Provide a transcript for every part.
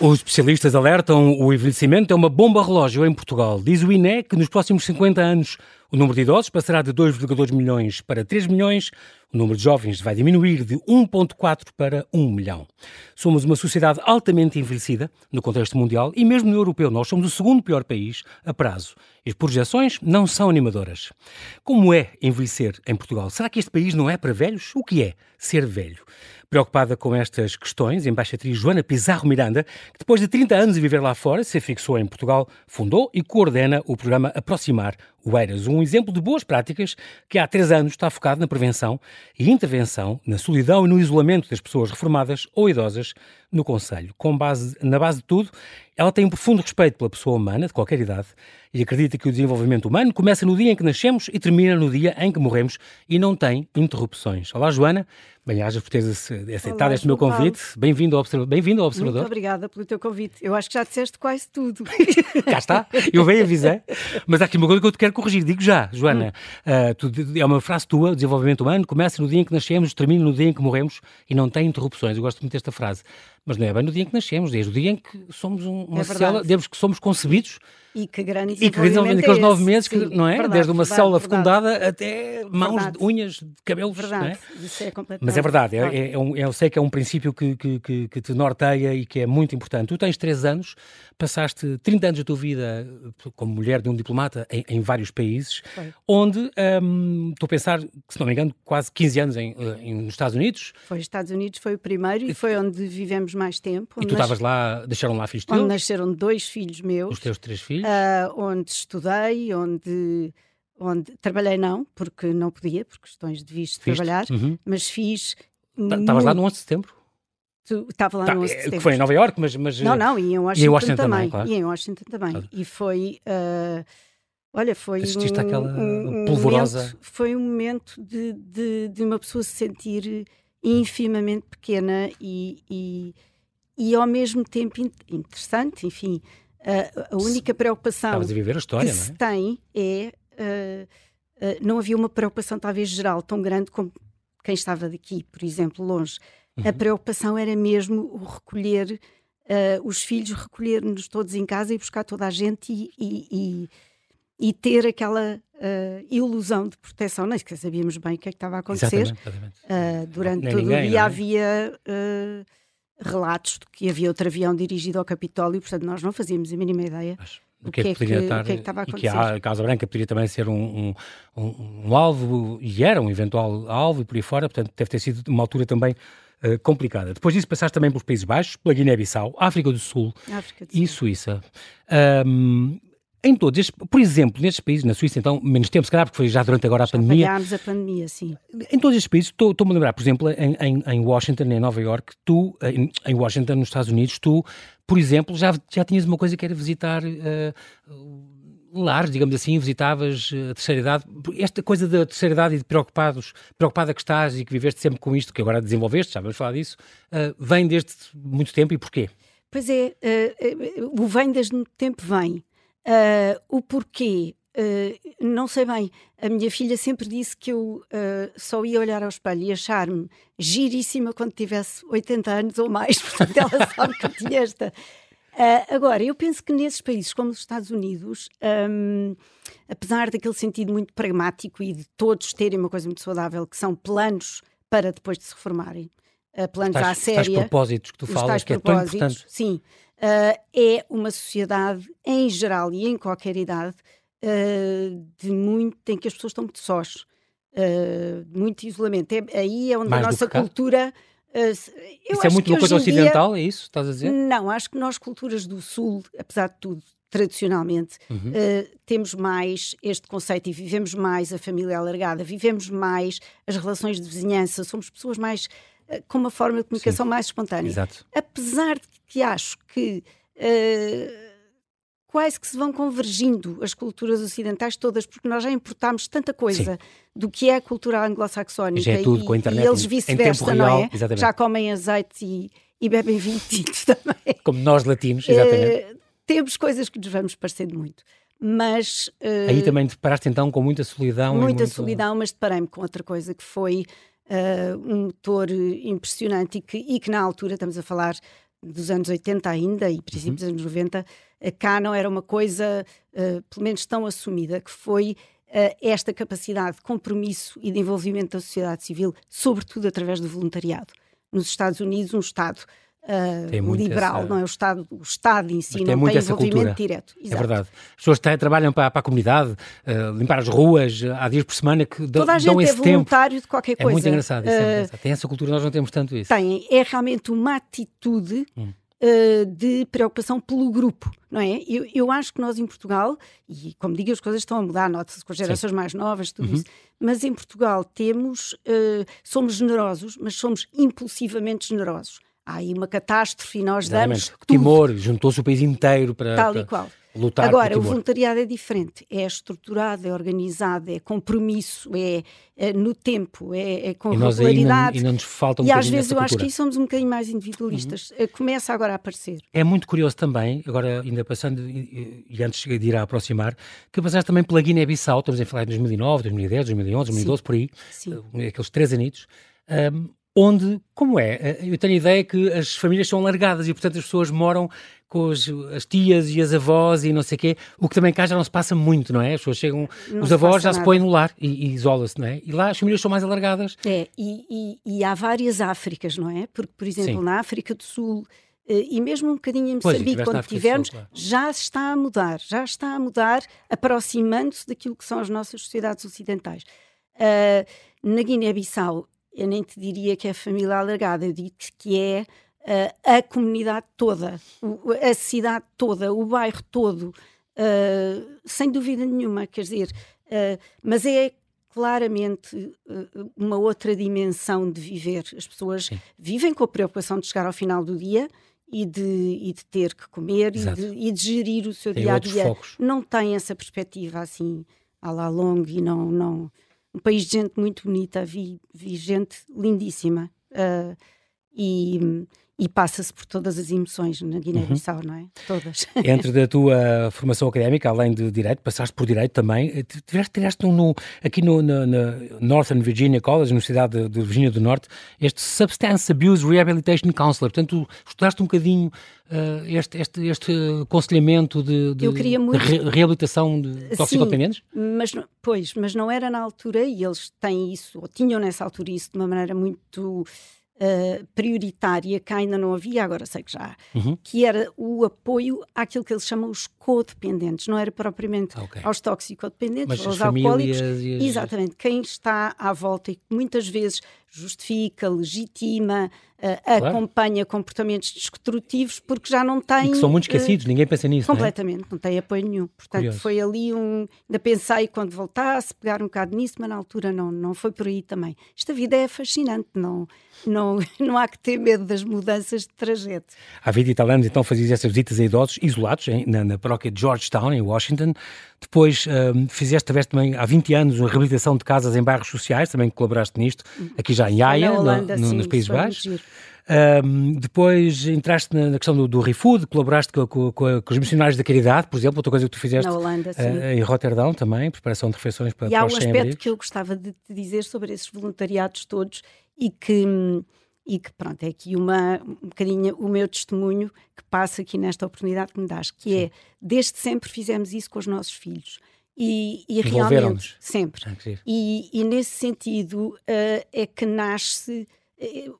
Os especialistas alertam o envelhecimento é uma bomba relógio em Portugal. Diz o INE que nos próximos 50 anos o número de idosos passará de 2,2 milhões para 3 milhões, o número de jovens vai diminuir de 1,4 para 1 milhão. Somos uma sociedade altamente envelhecida no contexto mundial e mesmo no europeu. Nós somos o segundo pior país a prazo. E as projeções não são animadoras. Como é envelhecer em Portugal? Será que este país não é para velhos? O que é ser velho? Preocupada com estas questões, a embaixatriz Joana Pizarro Miranda, que depois de 30 anos de viver lá fora, se fixou em Portugal, fundou e coordena o programa Aproximar o Eiras, um exemplo de boas práticas que há três anos está focado na prevenção e intervenção, na solidão e no isolamento das pessoas reformadas ou idosas no Conselho. Com base, na base de tudo, ela tem um profundo respeito pela pessoa humana, de qualquer idade, e acredita que o desenvolvimento humano começa no dia em que nascemos e termina no dia em que morremos e não tem interrupções. Olá, Joana. Bem-ajas por teres aceitado Olá, este meu convite. Bem-vindo ao. Bem ao Observador. Muito obrigada pelo teu convite. Eu acho que já disseste quase tudo. Cá está, eu bem avisei. Mas há aqui uma coisa que eu te quero corrigir. Digo já, Joana. Hum. Uh, tu, é uma frase tua, o desenvolvimento humano começa no dia em que nascemos, termina no dia em que morremos e não tem interrupções. Eu gosto muito desta frase. Mas não é bem no dia em que nascemos, desde o dia em que somos uma é célula, desde que somos concebidos e que grande E que desenvolvimento aqueles é nove meses, que, Sim, não é? Verdade, Desde uma verdade, célula verdade. fecundada até mãos, unhas, cabelos. Verdade, é? isso é completamente. Mas é verdade, é, é, é um, eu sei que é um princípio que, que, que, que, te norteia e que é muito importante. Tu tens três anos, passaste 30 anos da tua vida como mulher de um diplomata em, em vários países, foi. onde um, estou a pensar, se não me engano, quase 15 anos em, em, nos Estados Unidos. Foi, Estados Unidos foi o primeiro e foi onde vivemos mais tempo. E tu estavas lá, deixaram lá filhos teus? Onde nasceram dois filhos meus. Os teus três filhos? uh, onde estudei, onde, onde trabalhei não, porque não podia, por questões de visto de trabalhar, uhum. mas fiz. Estavas lá no 11 de setembro? Estava lá tá, no 11 de setembro. Foi em Nova Iorque, mas, mas. Não, não, e em Washington, e em Washington também. também claro. E em Washington também. Claro. E foi. Uh, olha, foi. Assististe um, àquela um, polvorosa. Momento, foi um momento de, de, de, uma pessoa se sentir infimamente pequena e, e, e ao mesmo tempo interessante, enfim. Uh, a única preocupação a viver a história, que se é? tem é. Uh, uh, não havia uma preocupação, talvez geral, tão grande como quem estava daqui, por exemplo, longe. Uhum. A preocupação era mesmo o recolher, os filhos, recolher-nos todos em casa e buscar toda a gente e, e, e, ter aquela ilusão de proteção. Nem sequer sabíamos bem o que é que estava a acontecer. Exatamente, exatamente. durante Nem todo ninguém, o dia é? havia relatos de que havia outro avião dirigido ao Capitólio, portanto nós não fazíamos a mínima ideia. Mas... O que, é que, que, estar, que, é que estava a acontecer? E que a Casa Branca poderia também ser um, um, um, um, alvo, e era um eventual alvo, e por aí fora, portanto deve ter sido uma altura também uh, complicada. Depois disso passaste também pelos Países Baixos, pela Guiné-Bissau, África do Sul África do e Sul. Suíça. Um, em todos estes, por exemplo, nestes países, na Suíça, então, menos tempo, se calhar, porque foi já durante agora a já pandemia. a pandemia, sim. Em todos estes países, estou-me a lembrar, por exemplo, em, em, em, Washington, em Nova York, tu, em, em, Washington, nos Estados Unidos, tu, por exemplo, já, já tinhas uma coisa que era visitar uh, lares, digamos assim, visitavas a terceira idade. Esta coisa da terceira idade e de preocupados, preocupada que estás e que viveste sempre com isto, que agora desenvolveste, já vamos falar disso, uh, vem desde muito tempo e porquê? Pois é, uh, o vem desde muito tempo vem. Uh, o porquê, uh, não sei bem. A minha filha sempre disse que eu uh, só ia olhar ao espelho e achar-me giríssima quando tivesse 80 anos ou mais, portanto ela sabe que eu tinha esta. agora, eu penso que nesses países como os Estados Unidos, um, apesar daquele sentido muito pragmático e de todos terem uma coisa muito saudável, que são planos para depois de se reformarem, planos tais, à séria. Os propósitos que tu falas, que é tão importante. Sim, uh, é uma sociedade, em geral e em qualquer idade, uh, de muito, em que as pessoas estão muito sós, uh, muito isolamento. É, aí é onde Mais a nossa cultura. isso é muito uma coisa ocidental, dia, é isso? Estás a dizer? Não, acho que nós, culturas do Sul, apesar de tudo, tradicionalmente, uhum. uh, temos mais este conceito e vivemos mais a família alargada, vivemos mais as relações de vizinhança, somos pessoas mais com uma forma de comunicação Sim. mais espontânea. Exato. Apesar de que acho que uh, quase que se vão convergindo as culturas ocidentais todas, porque nós já importámos tanta coisa Sim. do que é a cultura anglo-saxónica já é tudo, e, com a internet, e eles vice-versa, não é? Exatamente. Já comem azeite e, e bebem vinho também. Como nós latinos, exatamente. Uh, temos coisas que nos vamos parecendo muito mas... Uh, Aí também te deparaste então com muita solidão. Muita muito... solidão, mas deparei-me com outra coisa que foi uh, um motor impressionante e que, e que, na altura estamos a falar dos anos 80 ainda e princípios uhum. dos anos 90, cá não era uma coisa, uh, pelo menos tão assumida, que foi uh, esta capacidade de compromisso e de envolvimento da sociedade civil, sobretudo através do voluntariado. Nos Estados Unidos, um Estado uh, liberal, essa... não é? O Estado, o Estado em si não tem envolvimento direto. É Exato. É verdade. As pessoas trabalham para, para a comunidade, uh, limpar as ruas, há dias por semana que dão, Toda a gente dão esse é voluntário tempo. de qualquer coisa. É muito engraçado, isso é engraçado. Tem essa cultura, nós não temos tanto isso. Tem, é realmente uma atitude hum. De preocupação pelo grupo, não é? Eu, eu, acho que nós em Portugal, e como digo, as coisas estão a mudar, nota-se com as gerações Sim. mais novas, tudo uhum. isso, mas em Portugal temos, uh, somos generosos, mas somos impulsivamente generosos há aí uma catástrofe e nós Exatamente. damos. Timor, juntou-se o país inteiro para, Tal e qual. lutar Agora, o voluntariado é diferente, é estruturado, é organizado, é compromisso, é, é no tempo, é, é com e regularidade. E não nos falta um E às vezes eu cultura. acho que aí somos um bocadinho mais individualistas. Uhum. Começa agora a aparecer. É muito curioso também, agora ainda passando, e, e antes de ir a aproximar, que passaste também pela Guiné-Bissau, estamos a falar de 2009, 2010, 2011, 2012, Sim. por aí, Sim. Eh, aqueles três anitos. Um, onde, como é? Eh, eu tenho a ideia que as famílias são alargadas e, portanto, as pessoas moram com as, as tias e as avós e não sei o quê, o que também cá já não se passa muito, não é? As pessoas chegam, não os avós já nada. se põem no lar e, e isolam-se, não é? E lá as famílias são mais alargadas. É, e, e, e há várias Áfricas, não é? Porque, por exemplo, Sim. na África do Sul eh, e mesmo um bocadinho em Moçambique, quando tivemos, Sul, claro. já está a mudar, já está a mudar, aproximando-se daquilo que são as nossas sociedades ocidentais. Uh, na Guiné-Bissau eu nem te diria que é família alargada, eu digo que é uh, a comunidade toda, o, a cidade toda, o bairro todo, uh, sem dúvida nenhuma, quer dizer, uh, mas é claramente uma outra dimensão de viver. As pessoas Sim. vivem com a preocupação de chegar ao final do dia e de, e de ter que comer e de, e de, gerir o seu Tem dia a dia. Não tem essa perspectiva assim à la longue e não, não, um país de gente muito bonita, vi, vi gente lindíssima. Uh, e, e passa-se por todas as emoções na Guiné-Bissau, uhum. não é? Todas. Entre a tua formação académica, além de Direito, passaste por Direito também, eh, tiveste, tiveste um, no, aqui no, na, na, Northern Virginia College, na Universidade de, de, Virgínia do Norte, este Substance Abuse Rehabilitation Counselor, portanto, tu estudaste um bocadinho uh, este, este, este aconselhamento de, de, muito... de re, reabilitação de toxicodependentes? Sim, mas, pois, mas não era na altura, e eles têm isso, ou tinham nessa altura isso de uma maneira muito uh, prioritária que ainda não havia, agora sei que já há, uhum. que era o apoio àquilo que eles chamam os codependentes, não era propriamente okay. aos toxicodependentes, aos alcoólicos. As... Exatamente, quem está à volta e que muitas vezes justifica, legitima, uh, claro. acompanha comportamentos destrutivos porque já não tem. E que são muito esquecidos, uh, ninguém pensa nisso. Completamente, não, é? não tem apoio nenhum. Portanto, Curioso. foi ali um. Ainda pensei quando voltasse, pegar um bocado nisso, mas na altura não, não foi por aí também. Esta vida é fascinante, não, não, não há que ter medo das mudanças de trajeto. Há 20 e tal anos, então, fazias essas visitas a idosos isolados em, na, na paróquia de Georgetown, em Washington. Depois um, fizeste, tiveste também há 20 anos uma reabilitação de casas em bairros sociais, também colaboraste nisto, aqui já em Haia, Holanda, no, no, sim, nos Países Baixos. Um, depois entraste na, na questão do, do ReFood, colaboraste com, com, com, os missionários da caridade, por exemplo, outra coisa que tu fizeste Holanda, uh, em Roterdão também, preparação de refeições para E para há um aspecto que eu gostava de te dizer sobre esses voluntariados todos e que e que pronto, é aqui uma, um bocadinho o meu testemunho que passa aqui nesta oportunidade que me dás, que é, Sim. é, desde sempre fizemos isso com os nossos filhos. E, e realmente, sempre. E, e, nesse sentido uh, é que nasce uh,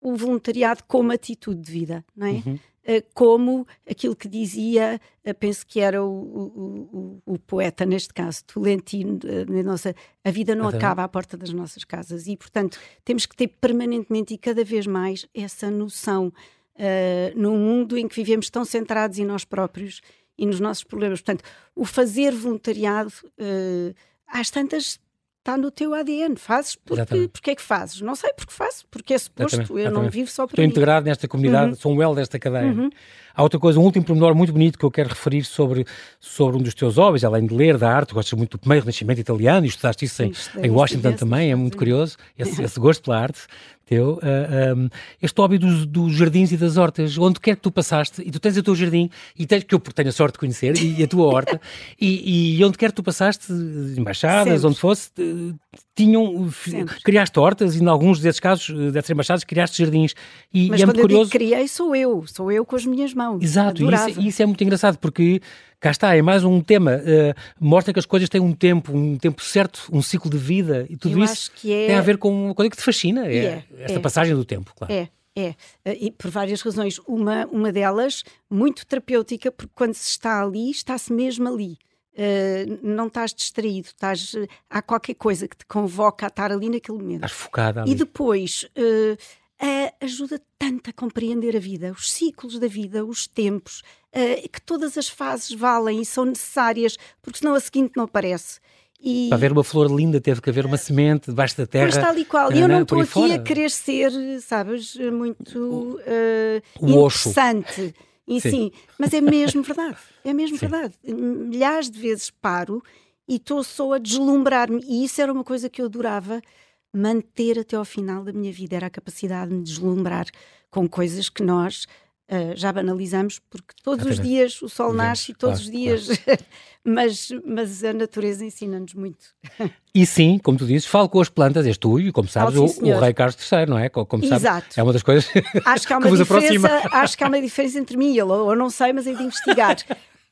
o voluntariado como atitude de vida, não é? Uhum. Eh, como aquilo que dizia, penso que era o, o, o, o poeta, neste caso, Tolentino, eh, nossa, a vida não acaba à porta das nossas casas e, portanto, temos que ter permanentemente e cada vez mais essa noção uh, num mundo em que vivemos tão centrados em nós próprios e nos nossos problemas. Portanto, o fazer voluntariado, uh, às tantas está no teu ADN. Fazes porque, porque é que fazes? Não sei porque faço, porque é suposto. Exatamente. Eu Exatamente. não vivo só por Estou mim. integrado nesta comunidade, uhum. sou um L desta cadeia. Uhum. Há outra coisa, um último pormenor muito bonito que eu quero referir sobre, sobre um dos teus hobbies, além de ler, da arte, gostas muito do primeiro renascimento italiano e estudaste isso em, em Washington também, é muito curioso, esse, esse gosto pela arte teu, uh, um, este hobby dos, dos, jardins e das hortas, onde quer que tu passaste, e tu tens o teu jardim, e tens, que eu tenho a sorte de conhecer, e, e a tua horta, e, e, onde quer que tu passaste, embaixadas, Sempre. onde fosse, tinham, Sempre. criaste hortas, e em alguns desses casos, eh, dessas embaixadas, criaste jardins. E, Mas e é quando muito curioso. Eu digo criei, sou eu, sou eu com as minhas mãos. Exato, e isso, isso, é muito engraçado, porque cá está, é mais um tema, uh, mostra que as coisas têm um tempo, um tempo certo, um ciclo de vida, e tudo eu isso é... tem a ver com uma coisa que te fascina, é, é esta é. passagem do tempo, claro. É, é, eh, e por várias razões. Uma, uma delas, muito terapêutica, porque quando se está ali, está-se mesmo ali. Uh, não estás distraído, estás, uh, há qualquer coisa que te convoca a estar ali naquele momento. Estás focada ali. E depois uh, ajuda tanto a compreender a vida, os ciclos da vida, os tempos, que todas as fases valem e são necessárias, porque senão a seguinte não aparece. E... Para haver uma flor linda teve que haver uma semente debaixo da terra. Mas tal e qual. E eu não estou aqui fora. a querer ser, sabes, muito uh, interessante. E sim. sim. mas é mesmo verdade. É mesmo sim. verdade. Milhares de vezes paro e estou só a deslumbrar-me. E isso era uma coisa que eu adorava manter até ao final da minha vida. Era a capacidade de me deslumbrar com coisas que nós Uh, já banalizamos, porque todos os dias o sol nasce e todos claro, os dias. Claro. mas, mas a natureza ensina-nos muito. E sim, como tu dizes, falo com as plantas, és tu e, como sabes, oh, sim, o, o, rei Carlos III, não é? Como sabes, Exato. é uma das coisas acho que, há uma que diferença, Acho que há uma diferença entre mim e ele, ou não sei, mas de investigar.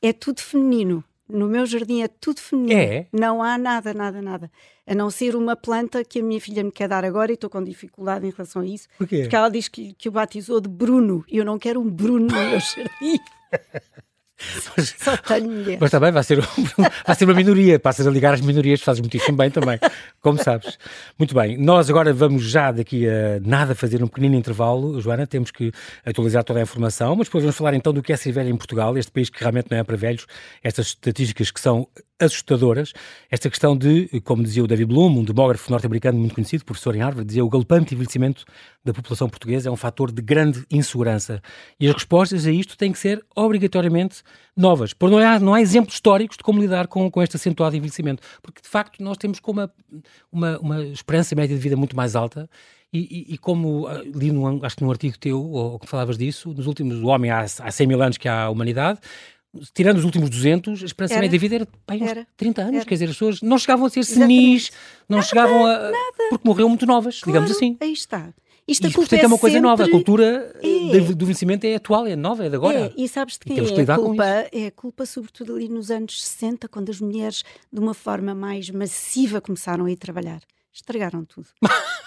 é tudo feminino. No meu jardim é tudo feminino. É? Não há nada, nada, nada. A não ser uma planta que a minha filha me quer dar agora e estou com dificuldade em relação a isso. Porquê? Porque ela diz que, que o batizou de Bruno e eu não quero um Bruno no meu jardim. Mas, Só tenho mulher. Mas também vai ser, vai ser uma minoria. Passas a ligar às minorias, fazes muitíssimo bem também, como sabes. Muito bem, nós agora vamos já daqui a nada fazer um pequenino intervalo, Joana. Temos que atualizar toda a informação, mas depois vamos falar então do que é ser velho em Portugal, este país que realmente não é para velhos, estas estatísticas que são assustadoras. Esta questão de, como dizia o David Bloom, um demógrafo norte-americano muito conhecido, professor em Harvard, dizia o galopante envelhecimento da população portuguesa é um fator de grande insegurança. E as respostas a isto têm que ser obrigatoriamente novas. Porque não há, não há exemplos históricos de como lidar com, com este acentuado envelhecimento. Porque, de facto, nós temos com uma, uma, uma esperança média de vida muito mais alta e, e, e, como ah, li, num, acho que num artigo teu, ou que falavas disso, nos últimos, o homem há, há 100 mil anos que há a humanidade, tirando os últimos 200, a esperança média de vida era, bem, uns era. 30 anos. Era. Quer dizer, as pessoas não chegavam a ser senis, não nada, chegavam a. Nada. Porque morreram muito novas, claro, digamos assim. Aí está. Isto e, portanto, é uma coisa sempre... nova. A cultura é. do vencimento é atual, é nova, é de agora. É. E sabes de quem é a culpa? É a culpa, sobretudo, ali nos anos 60, quando as mulheres, de uma forma mais massiva, começaram a ir trabalhar estragaram tudo.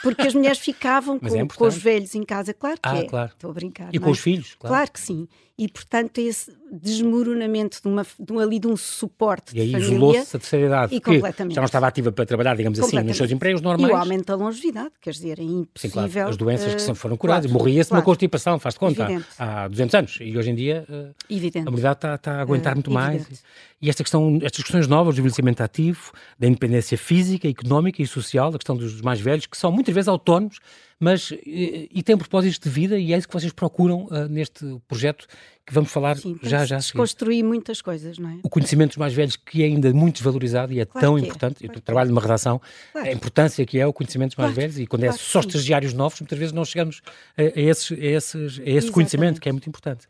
Porque as mulheres ficavam com, é com, os velhos em casa, claro que ah, é. Claro. Estou a brincar. E com é? os filhos, claro. Claro que sim. E portanto esse desmoronamento de, uma, de um, ali de um suporte E aí isolou-se a terceira idade, e completamente. já não estava ativa para trabalhar, digamos assim, nos seus empregos normais. E o aumento da longevidade, quer dizer, é impossível. Sim, claro. As doenças que foram curadas, claro, morria-se claro. de uma constipação, faz-te conta, há, há 200 anos. E hoje em dia uh, a humanidade está, está, a aguentar uh, muito evidente. mais. E esta questão, estas questões novas do envelhecimento ativo, da independência física, económica e social, da questão dos mais velhos, que são muitas vezes autónomos, mas e, e têm propósitos de vida e é isso que vocês procuram uh, neste projeto que vamos falar Sim, já já. Desconstruir muitas coisas, não é? O conhecimento dos mais velhos que é ainda muito desvalorizado e é claro tão é, importante. É. Claro Eu trabalho numa redação, claro. a importância que é o conhecimento dos mais velhos e quando é só estagiários novos, muitas vezes não chegamos a, a, esses, a, esses, a esse conhecimento que é muito importante.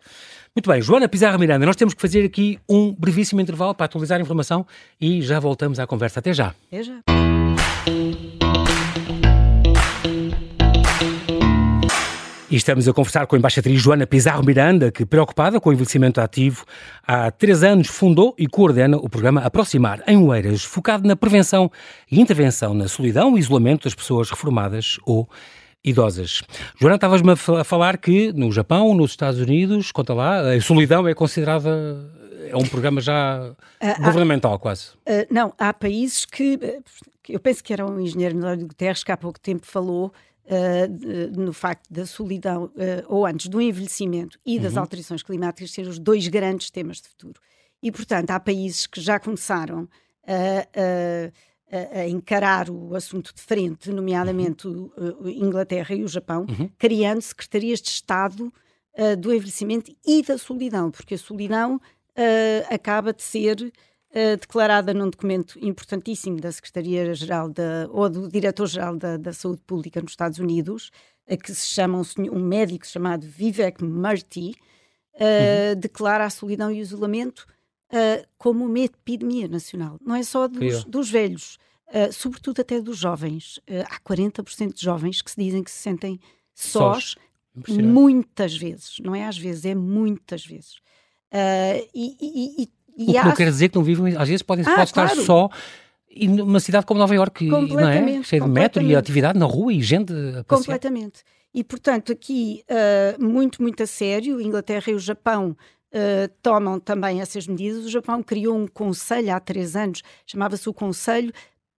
Muito bem, Joana Pizarro Miranda, nós temos que fazer aqui um brevíssimo intervalo para atualizar a informação e já voltamos à conversa. Até já. Até já. E estamos a conversar com a embaixatriz Joana Pizarro Miranda, que, preocupada com o envelhecimento ativo, há três anos fundou e coordena o programa Aproximar, em Oeiras, focado na prevenção e intervenção na solidão e isolamento das pessoas reformadas ou idosas. Joana, estavas-me a falar que no Japão, nos Estados Unidos, conta lá, a solidão é considerada é um programa já uh, governamental, há, quase. Uh, não, há países que, eu penso que era um engenheiro Milório Guterres que há pouco tempo falou uh, no facto da solidão, ou antes do envelhecimento e das uhum. alterações climáticas ser os dois grandes temas de futuro. E, portanto, há países que já começaram a a, a, encarar o assunto de frente, nomeadamente uhum. o, Inglaterra e o Japão, uhum. criando secretarias de Estado uh, do envelhecimento e da solidão, porque a solidão uh, acaba de ser uh, declarada num documento importantíssimo da Secretaria-Geral ou do Diretor-Geral da, da, Saúde Pública nos Estados Unidos, a que se chama um, senhor, um médico chamado Vivek Murthy, uh, uhum. declara a solidão e o isolamento uh, como uma epidemia nacional. Não é só dos, dos velhos, uh, sobretudo até dos jovens. há 40% de jovens que se dizem que se sentem sós, muitas vezes. Não é às vezes, é muitas vezes. e, e, e, e o que há... não quer dizer que não vivem, às vezes podem ah, pode claro. estar só e numa cidade como Nova Iorque, não é? Cheia de metro e atividade na rua e gente a passear. Completamente. E, portanto, aqui, uh, muito, muito a sério, a Inglaterra e o Japão uh, tomam também essas medidas. O Japão criou um conselho há três anos, chamava-se o Conselho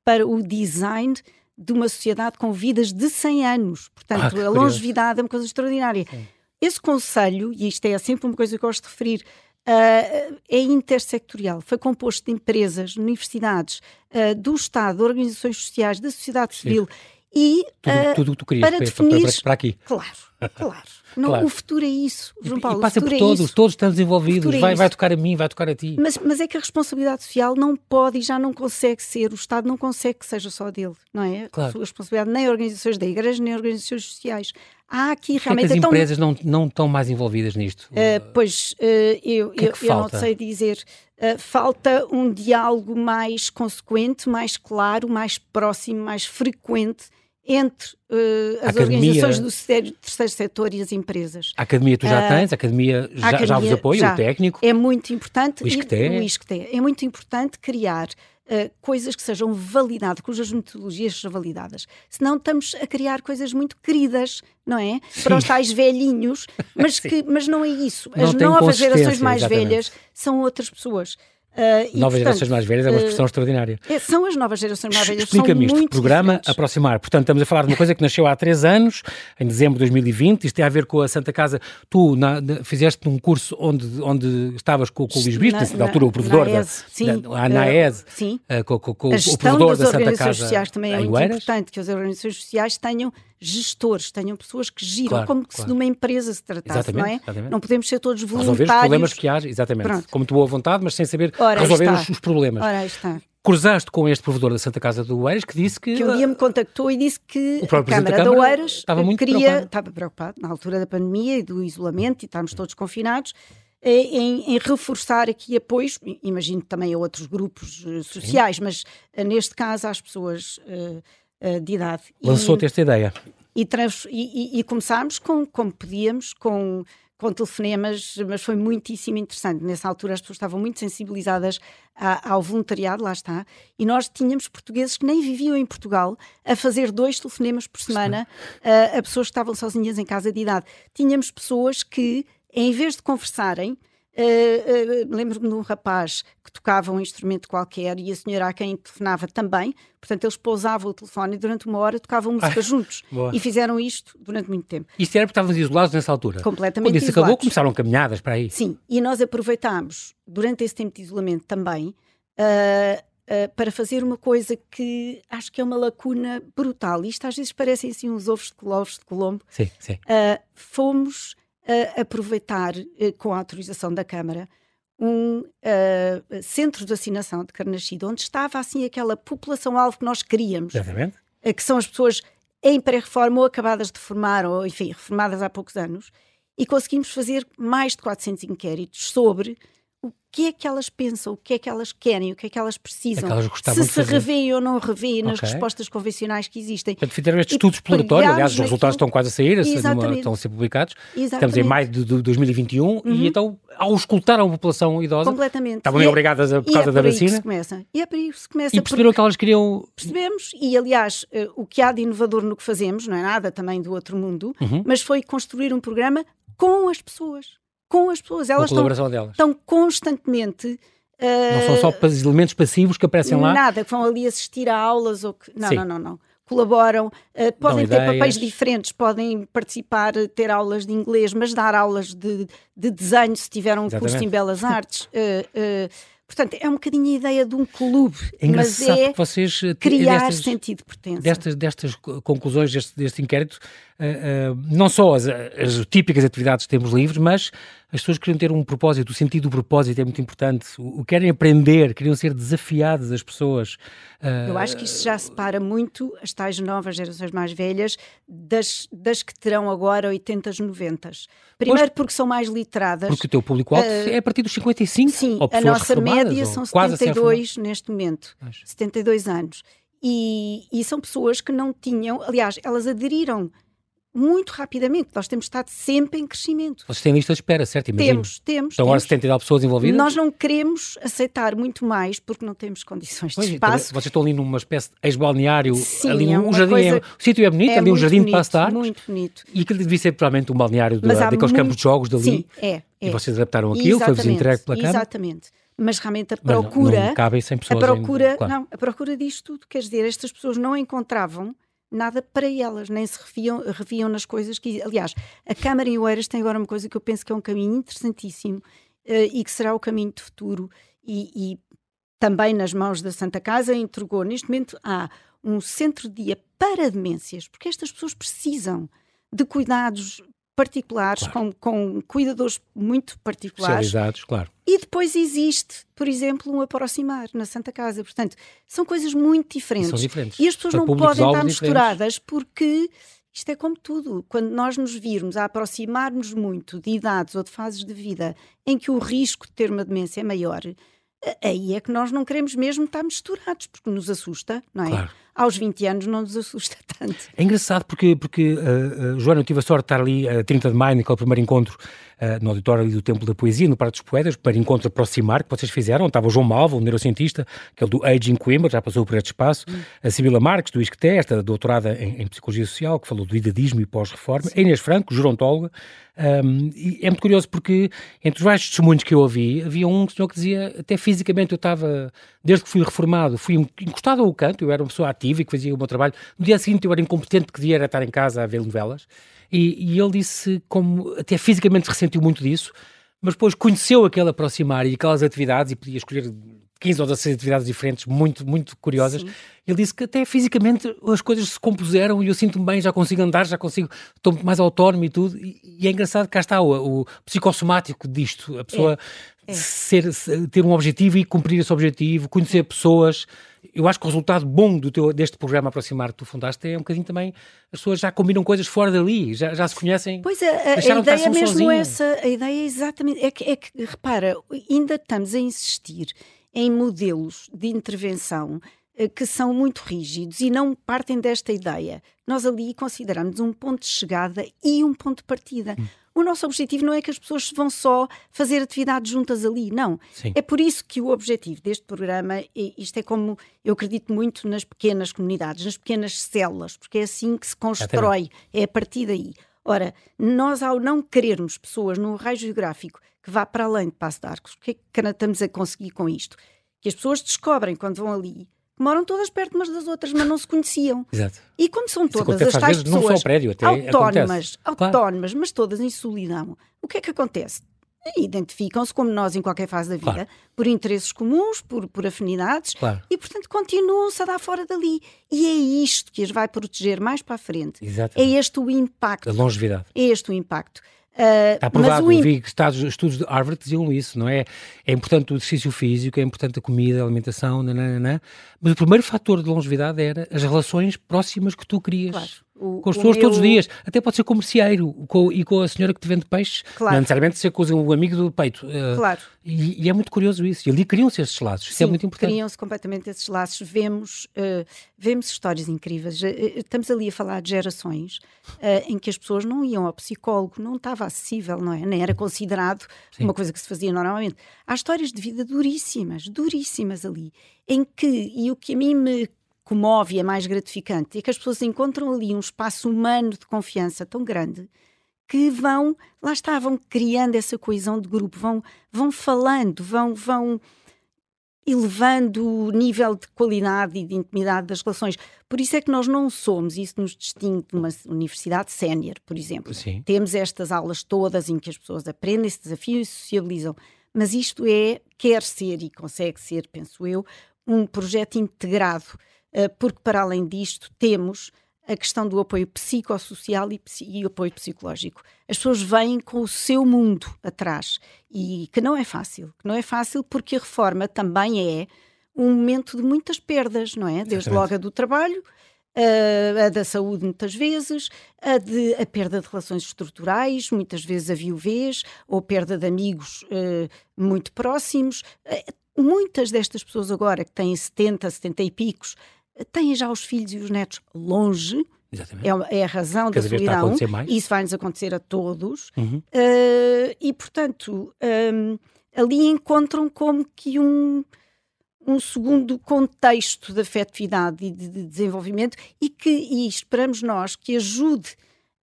para o Design de uma sociedade com vidas de 100 anos. Portanto, ah, a longevidade é uma coisa extraordinária. Sim. Esse conselho, e isto é sempre uma coisa que eu gosto de referir, Uh, é intersectorial, foi composto de empresas, universidades, uh, do Estado, organizações sociais, da sociedade civil e tudo, uh, o que tu querias para, definir, para, para, aqui. Claro, claro. Não, claro. O futuro é isso, João Paulo. E passa por todos, é todos estamos envolvidos. É vai, vai tocar a mim, vai tocar a ti. Mas, mas é que a responsabilidade social não pode e já não consegue ser, o Estado não consegue que seja só dele, não é? Claro. A sua responsabilidade nem organizações da Igreja, nem organizações sociais. Há aqui Porquê realmente. É que as então, empresas não, não estão mais envolvidas nisto? Uh, pois, uh, eu, é eu, eu não sei dizer. Uh, falta um diálogo mais consequente, mais claro, mais próximo, mais frequente entre uh, as academia, organizações do terceiro setor e as empresas. A academia tu já uh, tens, a academia já, a academia já vos apoia, já. o técnico. É muito importante. O ISCTE. O ISCTE. É muito importante criar uh, coisas que sejam validadas, cujas metodologias sejam validadas. Senão estamos a criar coisas muito queridas, não é? Sim. Para os tais velhinhos, mas, que, mas não é isso. As não novas gerações mais exatamente. velhas são outras pessoas. Uh, e, novas portanto, gerações mais velhas é uma expressão uh, extraordinária. É, são as novas gerações mais velhas. Explica-me isto, programa diferentes. Aproximar. Portanto, estamos a falar de uma coisa que nasceu há três anos, em dezembro de 2020. Isto tem a ver com a Santa Casa. Tu na, na, fizeste um curso onde, onde estavas com, com o Luís Bispo, na, altura o provedor da, sim, da, na AES, uh, sim. Uh, com, com, com o provedor da Santa Casa. sociais também é muito importante que as organizações sociais tenham gestores, tenham pessoas que giram, claro, como claro. se de uma empresa se tratasse, exatamente, não é? Exatamente. Não podemos ser todos voluntários. Resolver os problemas que haja, exatamente. Pronto. Com muito boa vontade, mas sem saber Ora, resolver os, os, problemas. Ora, está. Cruzaste com este provedor da Santa Casa do Oeiras que disse que... Que um dia me contactou e disse que a Câmara, Câmara da Oeiras estava muito queria, preocupado. estava preocupado na altura da pandemia e do isolamento e estávamos todos confinados, eh, em, em, reforçar aqui apoios, imagino também a outros grupos uh, sociais, Sim. mas uh, neste caso às pessoas uh, de idade. Lançou-te esta ideia? e, e, e, e começámos com, como podíamos, com, com telefonemas, mas foi muitíssimo interessante. Nessa altura as pessoas estavam muito sensibilizadas a, ao voluntariado, lá está, e nós tínhamos portugueses que nem viviam em Portugal a fazer dois telefonemas por semana a, a pessoas que estavam sozinhas em casa de idade. Tínhamos pessoas que, em vez de conversarem, Uh, uh, Lembro-me de um rapaz que tocava um instrumento qualquer e a senhora a quem telefonava também. Portanto, eles pousavam o telefone e durante uma hora tocavam música ah, juntos. Boa. E fizeram isto durante muito tempo. Isto era porque estavam isolados nessa altura? Completamente Quando isso isolados. acabou, começaram caminhadas para aí. Sim, e nós aproveitámos durante esse tempo de isolamento também uh, para fazer uma coisa que acho que é uma lacuna brutal. Isto às vezes parecem assim uns ovos de, ovos de Colombo. Sim, sim. fomos uh, aproveitar, uh, com a autorização da Câmara, um uh, centro de vacinação de Carnascido, onde estava assim aquela população-alvo que nós queríamos, Exatamente. que são as pessoas em pré-reforma ou acabadas de reformar, ou enfim, reformadas há poucos anos, e conseguimos fazer mais de 400 inquéritos sobre que é que elas pensam, o que é que elas querem, o que é que elas precisam, é que elas se se revêem ou não revêem nas okay. respostas convencionais que existem. Portanto, fizeram este estudo exploratório, aliás, os resultados estão quase a sair, numa, estão a ser publicados. Exatamente. Estamos em maio de, de 2021 uhum. e então, ao escutar a população idosa, Completamente. estavam bem é, obrigadas a, por causa é da vacina. Se começa. E é por isso que começa. E perceberam que elas queriam. Percebemos, e aliás, uh, o que há de inovador no que fazemos, não é nada também do outro mundo, uhum. mas foi construir um programa com as pessoas com as pessoas. Elas estão, estão constantemente. Uh, não são só elementos passivos que aparecem lá? Nada, que vão ali assistir a aulas ou que. Não, Sim. não, não, não. Colaboram, uh, podem ter ideias. papéis diferentes, podem participar, ter aulas de inglês, mas dar aulas de, de desenho se tiver um Exatamente. curso em Belas Artes. Uh, Portanto, é um bocadinho a ideia de um clube, é mas é vocês criar destas, sentido de pertença. Destas, destas conclusões deste, deste inquérito, uh, uh, não só as, as, típicas atividades que temos livres, mas as pessoas queriam ter um propósito, o sentido do propósito é muito importante, o, o querem aprender, queriam ser desafiadas as pessoas. Uh, Eu acho que isto já separa muito as tais novas gerações mais velhas das, das que terão agora 80, 90. Primeiro pois, porque são mais literadas. Porque o teu público-alvo é a partir dos 55 Sim, a nossa média são 72 neste momento, acho. 72 anos. E, e, são pessoas que não tinham, aliás, elas aderiram muito rapidamente. Nós temos estado sempre em crescimento. Vocês têm lista de espera, certo? Imagino. Temos, temos. Então, agora 79 pessoas envolvidas? Nós não queremos aceitar muito mais porque não temos condições pois, de espaço. Vocês estão ali numa espécie de ex-balneário, ali é um jardim, coisa... é, o sítio é bonito, é ali um jardim bonito, de arcos. Muito bonito. E aquilo devia ser provavelmente um balneário de, daqueles muito... campos de jogos dali. Sim, é. é. E vocês adaptaram aquilo, foi-vos entregue pela Câmara? Exatamente mas realmente a procura. Não, não cabem 100 pessoas. A procura, em, claro. não, a procura disto tudo, quer dizer, estas pessoas não encontravam nada para elas, nem se reviam, reviam nas coisas que. Aliás, a Câmara em Oeiras tem agora uma coisa que eu penso que é um caminho interessantíssimo uh, e que será o caminho de futuro. E, e, também nas mãos da Santa Casa entregou. Neste momento há um centro de dia para demências, porque estas pessoas precisam de cuidados particulares, claro. com, com cuidadores muito particulares. Especializados, claro. E depois existe, por exemplo, um aproximar na Santa Casa. Portanto, são coisas muito diferentes. E, são diferentes. e as pessoas Para não podem estar misturadas porque isto é como tudo. Quando nós nos virmos a aproximarmos muito de idades ou de fases de vida em que o risco de ter uma demência é maior, aí é que nós não queremos mesmo estar misturados, porque nos assusta, não é? Claro. Aos 20 anos não nos assusta tanto. É engraçado porque, porque uh, uh, Joana, eu tive a sorte de estar ali a uh, 30 de maio, naquele primeiro encontro uh, no auditório do Templo da Poesia, no Parque dos Poetas, para encontro aproximar, que vocês fizeram. Estava o João Malva, o neurocientista, que é o do Aging Coimbra, já passou por este espaço. Hum. A Sibila Marques, do ISCTE, esta doutorada em, em, Psicologia Social, que falou do idadismo e pós-reforma. A Inês Franco, gerontóloga. Um, e é muito curioso porque, entre os vários testemunhos que eu ouvi, havia um senhor que dizia, até fisicamente eu estava, desde que fui reformado, fui encostado ao canto, eu era uma pessoa ativa e que fazia o meu trabalho. No dia seguinte eu era incompetente, que dia era estar em casa a ver novelas. E, e ele disse como até fisicamente ressentiu muito disso, mas depois conheceu aquele aproximar e aquelas atividades e podia escolher 15 ou 16 atividades diferentes, muito, muito curiosas. Sim. Ele disse que até fisicamente as coisas se compuseram e eu sinto-me bem, já consigo andar, já consigo, estou mais autónomo e tudo. E, e é engraçado que cá está o, o psicossomático disto, a pessoa é. É. Ser, ter um objetivo e cumprir esse objetivo, conhecer pessoas eu acho que o resultado bom do teu, deste programa Aproximar que tu fundaste é um bocadinho também as pessoas já combinam coisas fora dali, já, já se conhecem. Pois é, a, a ideia é mesmo sozinho. essa, a ideia é exatamente, é que, é que, repara, ainda estamos a insistir em modelos de intervenção eh, que são muito rígidos e não partem desta ideia. Nós ali consideramos um ponto de chegada e um ponto de partida. Hum. O nosso objetivo não é que as pessoas vão só fazer atividades juntas ali, não. Sim. É por isso que o objetivo deste programa, isto é como eu acredito muito nas pequenas comunidades, nas pequenas células, porque é assim que se constrói, é a partir daí. Ora, nós ao não querermos pessoas num raio geográfico que vá para além de Passo de Arcos, o que é que estamos a conseguir com isto? Que as pessoas descobrem quando vão ali moram todas perto umas das outras, mas não se conheciam. Exato. E como são todas as tais pessoas prédio, autónomas, autónomas claro. mas todas em solidão, o que é que acontece? Identificam-se como nós em qualquer fase da vida, claro. por interesses comuns, por, por afinidades, claro. e portanto continuam-se a dar fora dali. E é isto que as vai proteger mais para a frente. Exatamente. É este o impacto. A longevidade. É este o impacto. Uh, Está provado, o... vi que estados, estudos de Harvard diziam isso, não é? É importante o exercício físico, é importante a comida, a alimentação, nananana, mas o primeiro fator de longevidade era as relações próximas que tu querias. Claro. O, com as pessoas meu... todos os dias. Até pode ser com o merceeiro com, e com a senhora que te vende peixe. Claro. Não necessariamente ser com o amigo do peito. Uh, claro. E, e, é muito curioso isso. E ali criam-se esses laços. Sim, isso é muito importante. Criam-se completamente esses laços. Vemos, uh, vemos histórias incríveis. Uh, estamos ali a falar de gerações em que as pessoas não iam ao psicólogo, não estava acessível, não é? Nem era considerado Sim. uma coisa que se fazia normalmente. Há histórias de vida duríssimas, duríssimas ali, em que, e o que a mim me comove e é mais gratificante é que as pessoas encontram ali um espaço humano de confiança tão grande que vão, lá está, vão criando essa coesão de grupo, vão, vão falando, vão, vão elevando o nível de qualidade e de intimidade das relações. Por isso é que nós não somos, isso nos distingue de uma universidade sénior, por exemplo. Sim. Temos estas aulas todas em que as pessoas aprendem, se desafiam e socializam, mas isto é, quer ser e consegue ser, penso eu, um projeto integrado porque para além disto temos a questão do apoio psicossocial e, e apoio psicológico. As pessoas vêm com o seu mundo atrás e que não é fácil, que não é fácil porque a reforma também é um momento de muitas perdas, não é? Desde Exatamente. logo a do trabalho, a, a, da saúde muitas vezes, a, de, a perda de relações estruturais, muitas vezes a viuvez, ou perda de amigos uh, muito próximos. Uh, muitas destas pessoas agora que têm 70, 70 e picos, têm já os filhos e os netos longe. É, é, a razão Cada da solidão. Isso vai-nos acontecer a todos. Uhum. Uh, e, portanto, um, ali encontram como que um, um segundo contexto de afetividade e de, de desenvolvimento e que e esperamos nós que ajude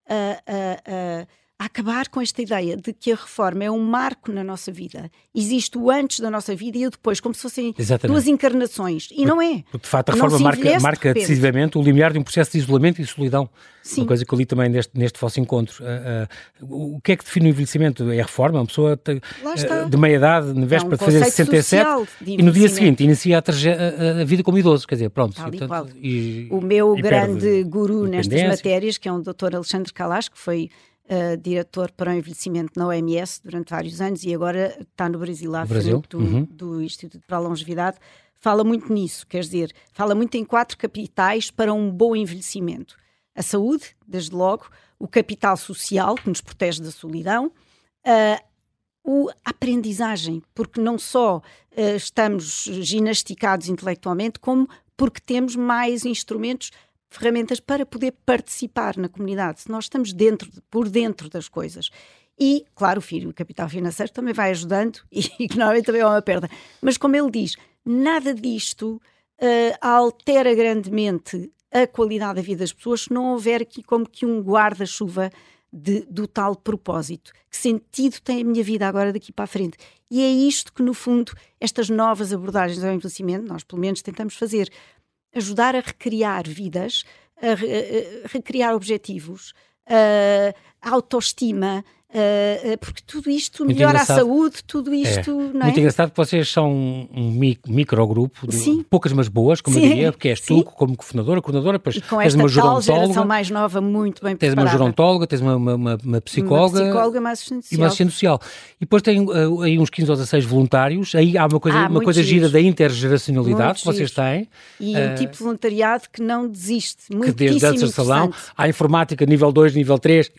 a, a, a a acabar com esta ideia de que a reforma é um marco na nossa vida. Existe o antes da nossa vida e o depois, como se fossem Exatamente. duas encarnações. E não é. Porque, de facto, a reforma marca, marca de decisivamente o limiar de um processo de isolamento e solidão. Sim. Uma coisa que eu li também neste, neste vosso encontro. Uh, uh, o que é que define o envelhecimento? É a reforma? Uma pessoa te, uh, de meia idade, na véspera é um de fazer 67 de e no dia seguinte inicia a, a, vida como idoso. Quer dizer, pronto. E, portanto, e, o meu grande guru nestas matérias, que é um doutor Alexandre Calas, que foi uh, diretor para o envelhecimento na OMS durante vários anos e agora está no Brasil, à frente do, uhum. do Instituto para a Longevidade. Fala muito nisso, quer dizer, fala muito em quatro capitais para um bom envelhecimento. A saúde, desde logo, o capital social, que nos protege da solidão, uh, o, a aprendizagem, porque não só uh, estamos ginasticados intelectualmente, como porque temos mais instrumentos ferramentas para poder participar na comunidade, se nós estamos dentro, por dentro das coisas. E, claro, o capital financeiro também vai ajudando e, normalmente também é uma perda. Mas, como ele diz, nada disto uh, altera grandemente a qualidade da vida das pessoas se não houver aqui como que um guarda-chuva do tal propósito. Que sentido tem a minha vida agora daqui para a frente? E é isto que, no fundo, estas novas abordagens ao envelhecimento, nós pelo menos tentamos fazer ajudar a recriar vidas, a, a, a recriar objetivos, a autoestima, Uh, porque tudo isto muito melhora a saúde, tudo isto. É. Não é? Muito engraçado que vocês são um microgrupo, poucas mas boas, como Sim. eu diria, porque és tu como cofundadora, coordenadora, depois e com tens uma gerontóloga. mais nova, muito bem Tens uma gerontóloga, tens uma, uma, uma, uma psicóloga. Uma psicóloga, assistente social. E uma assistente social. E depois tem uh, aí uns 15 ou 16 voluntários, aí há uma coisa, ah, uma coisa gira da intergeracionalidade muito que vocês têm. E uh, um tipo de voluntariado que não desiste, muito Que desde dança salão, há informática nível 2, nível 3,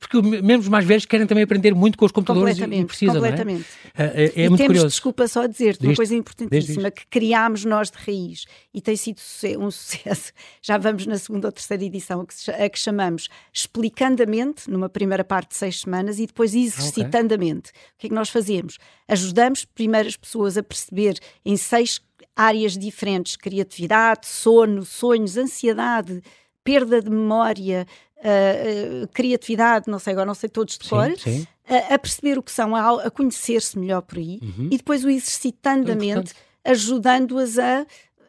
porque mesmo os mais velhos querem também aprender muito com os computadores e precisam, completamente. não é? É, é, e muito temos, curioso. desculpa só dizer-te, uma coisa importantíssima que criámos nós de raiz e tem sido um sucesso. Já vamos na segunda ou terceira edição, a que chamamos Explicandamente, numa primeira parte de seis semanas, e depois Exercitandamente. Okay. O que é que nós fazemos? Ajudamos primeiro as pessoas a perceber em seis áreas diferentes, criatividade, sono, sonhos, ansiedade, perda de memória, uh, criatividade, não sei, agora não sei todos de cor, sim, sim. Uh, a perceber o que são, a, a conhecer-se melhor por aí uhum. e depois o exercitando a mente, ajudando-as a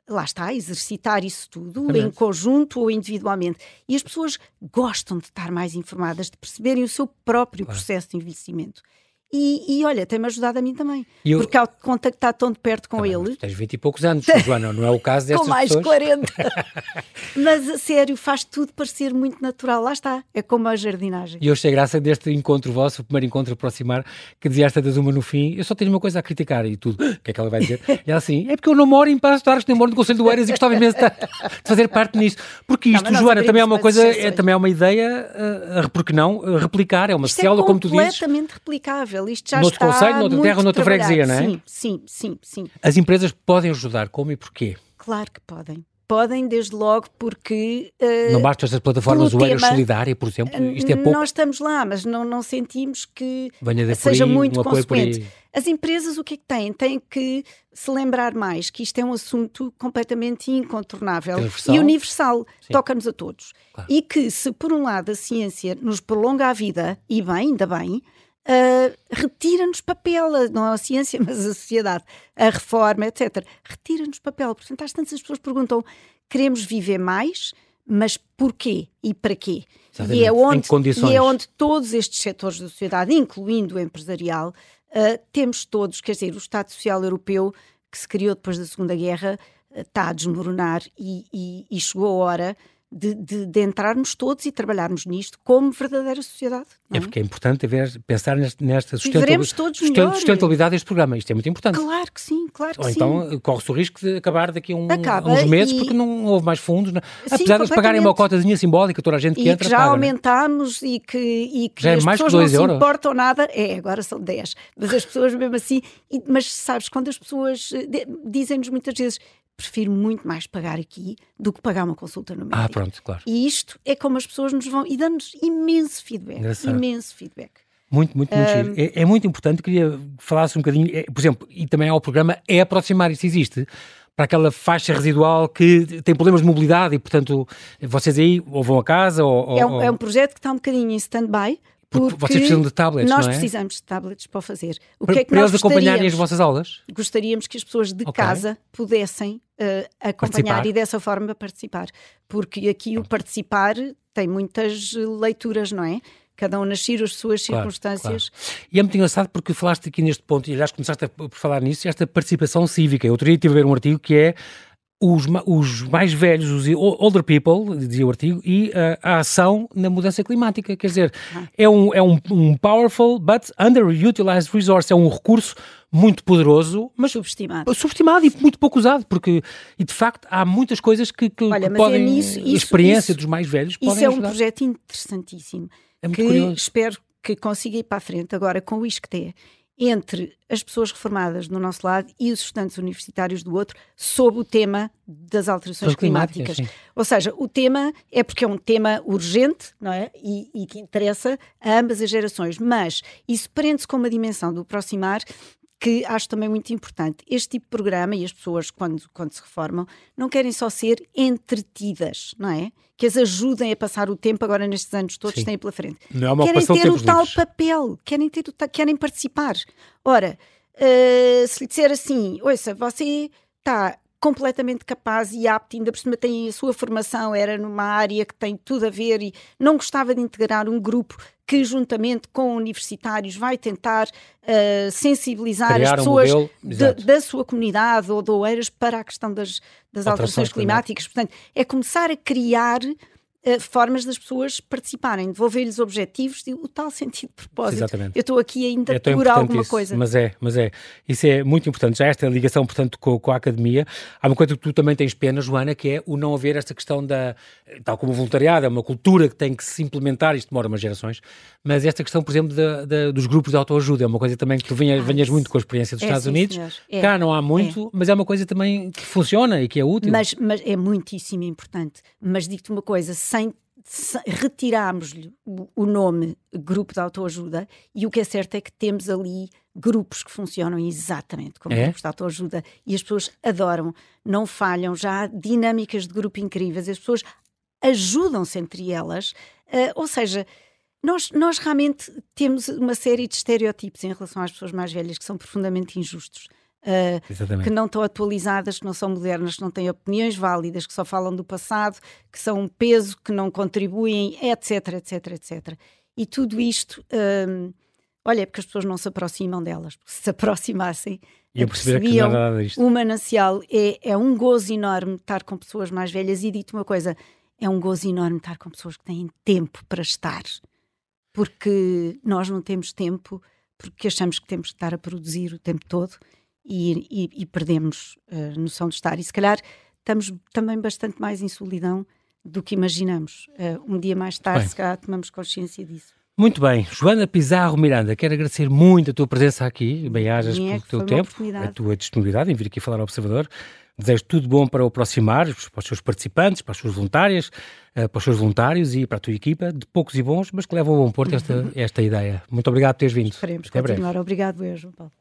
lá está, exercitar isso tudo, em conjunto ou individualmente. E as pessoas gostam de estar mais informadas, de perceberem o seu próprio claro. processo de envelhecimento. E, e, olha, tem-me ajudado a mim também. Eu... Porque ao contactar tão de perto com tá ele. Tens 20 e poucos anos, Joana, não é o caso destas Com mais pessoas. 40. Mas a sério, faz tudo parecer muito natural. Lá está, é como a jardinagem. E eu achei graça deste encontro vosso, o primeiro encontro aproximar, que dizia esta das uma no fim. Eu só tenho uma coisa a criticar e tudo. O que é que ela vai dizer? E ela assim: é porque eu não moro em Passo de Arcos, nem moro no Conselho do Eiras e gostava imenso de, fazer parte nisto. Porque isto, não, Joana, também é uma coisa, é, também é uma ideia, uh, porque não, replicar, é uma célula, é como tu dizes. completamente replicável. Isto já Noutro está conselho, noutra terra, noutra freguesia, não é? Sim, sim, sim, sim. As empresas podem ajudar, como e porquê? Claro que podem. Podem, desde logo, porque. Uh, não basta estas plataformas, o Eras Solidária, por exemplo? Isto é pouco. Nós estamos lá, mas não, não sentimos que seja aí, muito consequente. As empresas o que é que têm? Têm que se lembrar mais que isto é um assunto completamente incontornável universal. e universal, toca-nos a todos. Claro. E que se por um lado a ciência nos prolonga a vida, e bem, ainda bem, Uh, retira-nos papel, não a ciência, mas a sociedade, a reforma, etc. Retira-nos papel. Portanto, às tantas as pessoas perguntam: queremos viver mais, mas porquê e para quê? E é, onde, e é onde todos estes setores da sociedade, incluindo o empresarial, uh, temos todos, quer dizer, o Estado Social Europeu, que se criou depois da Segunda Guerra, uh, está a desmoronar e, e, e chegou a hora de, de, de, entrarmos todos e trabalharmos nisto como verdadeira sociedade. É? é? porque é importante haver, pensar nesta sustentabilidade, sustentabilidade deste programa. Isto é muito importante. Claro que sim, claro que Ou sim. então corre-se o risco de acabar daqui a, um, uns meses e... porque não houve mais fundos. Não? É? Apesar de eles pagarem uma cotazinha simbólica, toda a gente que e entra que já paga, aumentámos e que, e que já é as mais pessoas não euros. se importam nada. É, agora são 10. Mas as pessoas mesmo assim... E, mas sabes, quando as pessoas eh, dizem-nos muitas vezes prefiro muito mais pagar aqui do que pagar uma consulta no médico. Ah, pronto, claro. E isto é como as pessoas nos vão e dão-nos imenso feedback. Engraçado. Imenso feedback. Muito, muito, muito um, é, é, muito importante, queria que falasse um bocadinho, é, por exemplo, e também ao programa, é aproximar, isso existe, para aquela faixa residual que tem problemas de mobilidade e, portanto, vocês aí ou vão a casa ou... É um, ou... é um projeto que está um bocadinho em stand-by, porque, vocês precisam de tablets, nós é? precisamos de tablets para fazer. O para, que é que para nós eles acompanharem as vossas aulas? Gostaríamos que as pessoas de Ok. casa pudessem uh, acompanhar Participar. e dessa forma participar. Porque aqui o participar tem muitas leituras, não é? Cada um nas suas suas Claro, circunstâncias. E é muito engraçado porque falaste aqui neste ponto, e aliás começaste a, por falar nisso, esta participação cívica. Eu outro dia estive a ver um artigo que é os, os mais velhos, os older people, dizia o artigo, e uh, a ação na mudança climática. Quer dizer, é, um, é um, um powerful but underutilized resource, é um recurso muito poderoso, mas Subestimado. subestimado e muito pouco usado, porque, e de facto, há muitas coisas que, que, Olha, que é podem, nisso- a isso- experiência isso- dos mais velhos Isso é um ajudar. projeto interessantíssimo. É que curioso. espero que consiga ir para a frente agora com o ISCTE entre as pessoas reformadas do nosso lado e os estudantes universitários do outro sobre o tema das alterações As climáticas, climáticas. Ou seja, o tema é porque é um tema urgente, não é? E, e que interessa a ambas as gerações, mas isso prende-se com uma dimensão do aproximar que acho também muito importante. Este tipo de programa e as pessoas, quando, quando se reformam, não querem só ser entretidas, não é? Que as ajudem a passar o tempo agora nestes anos todos que Sim. têm pela frente. Não é uma querem ter o tal livres. papel, querem, ter o ta- querem participar. Ora, eh, se lhe disser assim, ouça, você está completamente capaz e apto, ainda por cima tem a sua formação, era numa área que tem tudo a ver e não gostava de integrar um grupo que juntamente com universitários vai tentar eh, sensibilizar Criar as um pessoas modelo, de- exato. da sua comunidade ou de Oeiras para a questão das, das alterações, Alterações climáticas. Portanto, é começar a criar formas das pessoas participarem, devolver-lhes objetivos e o tal sentido de propósito. Exatamente. Eu estou aqui ainda É por alguma isso, coisa. Mas é, mas é. Isso é muito importante. Já esta ligação, portanto, com, com a academia. Há uma coisa que tu também tens pena, Joana, que é o não haver esta questão da. Tal como o voluntariado, é uma cultura que tem que se implementar, isto demora umas gerações, mas esta questão, por exemplo, da, da- dos grupos de autoajuda, é uma coisa também que tu venhas, Ah, venhas muito com a experiência dos É, Estados sim, Unidos. É, Cá não há muito, mas é uma coisa também que funciona e que é útil. Mas, mas é muitíssimo importante. Mas digo-te uma coisa, sem, se- retirarmos-lhe o, nome grupo de autoajuda, e o que é certo é que temos ali grupos que funcionam exatamente como É? grupos de autoajuda e as pessoas adoram, não falham, já há dinâmicas de grupo incríveis, as pessoas ajudam-se entre elas, eh, ou seja, nós, nós realmente temos uma série de estereótipos em relação às pessoas mais velhas que são profundamente injustos. Exatamente. que não estão atualizadas, que não são modernas, que não têm opiniões válidas, que só falam do passado, que são um peso, que não contribuem, etc, etc, etc. E tudo isto, hum, olha, é porque as pessoas não se aproximam delas. Porque se se aproximassem, E eu perceber que é percebiam o manancial. É, é um gozo enorme estar com pessoas mais velhas. E dito uma coisa, é um gozo enorme estar com pessoas que têm tempo para estar. Porque nós não temos tempo, porque achamos que temos que estar a produzir o tempo todo e, e- e perdemos eh, a noção de estar. E se calhar estamos também bastante mais em solidão do que imaginamos. Eh, um dia mais tarde, Bem. se calhar, tomamos consciência disso. Muito bem. Joana Pizarro Miranda, quero agradecer muito a tua presença aqui, bem-ajas é pelo teu tempo, a tua disponibilidade em vir aqui falar ao Observador. Desejo tudo bom para o aproximar, para os seus participantes, para as suas voluntárias, eh, para os seus voluntários e para a tua equipa, de poucos e bons, mas que levam a bom porto esta, esta ideia. Muito obrigado por teres vindo. Esperemos Até breve. continuar. Obrigado, eu, João Paulo.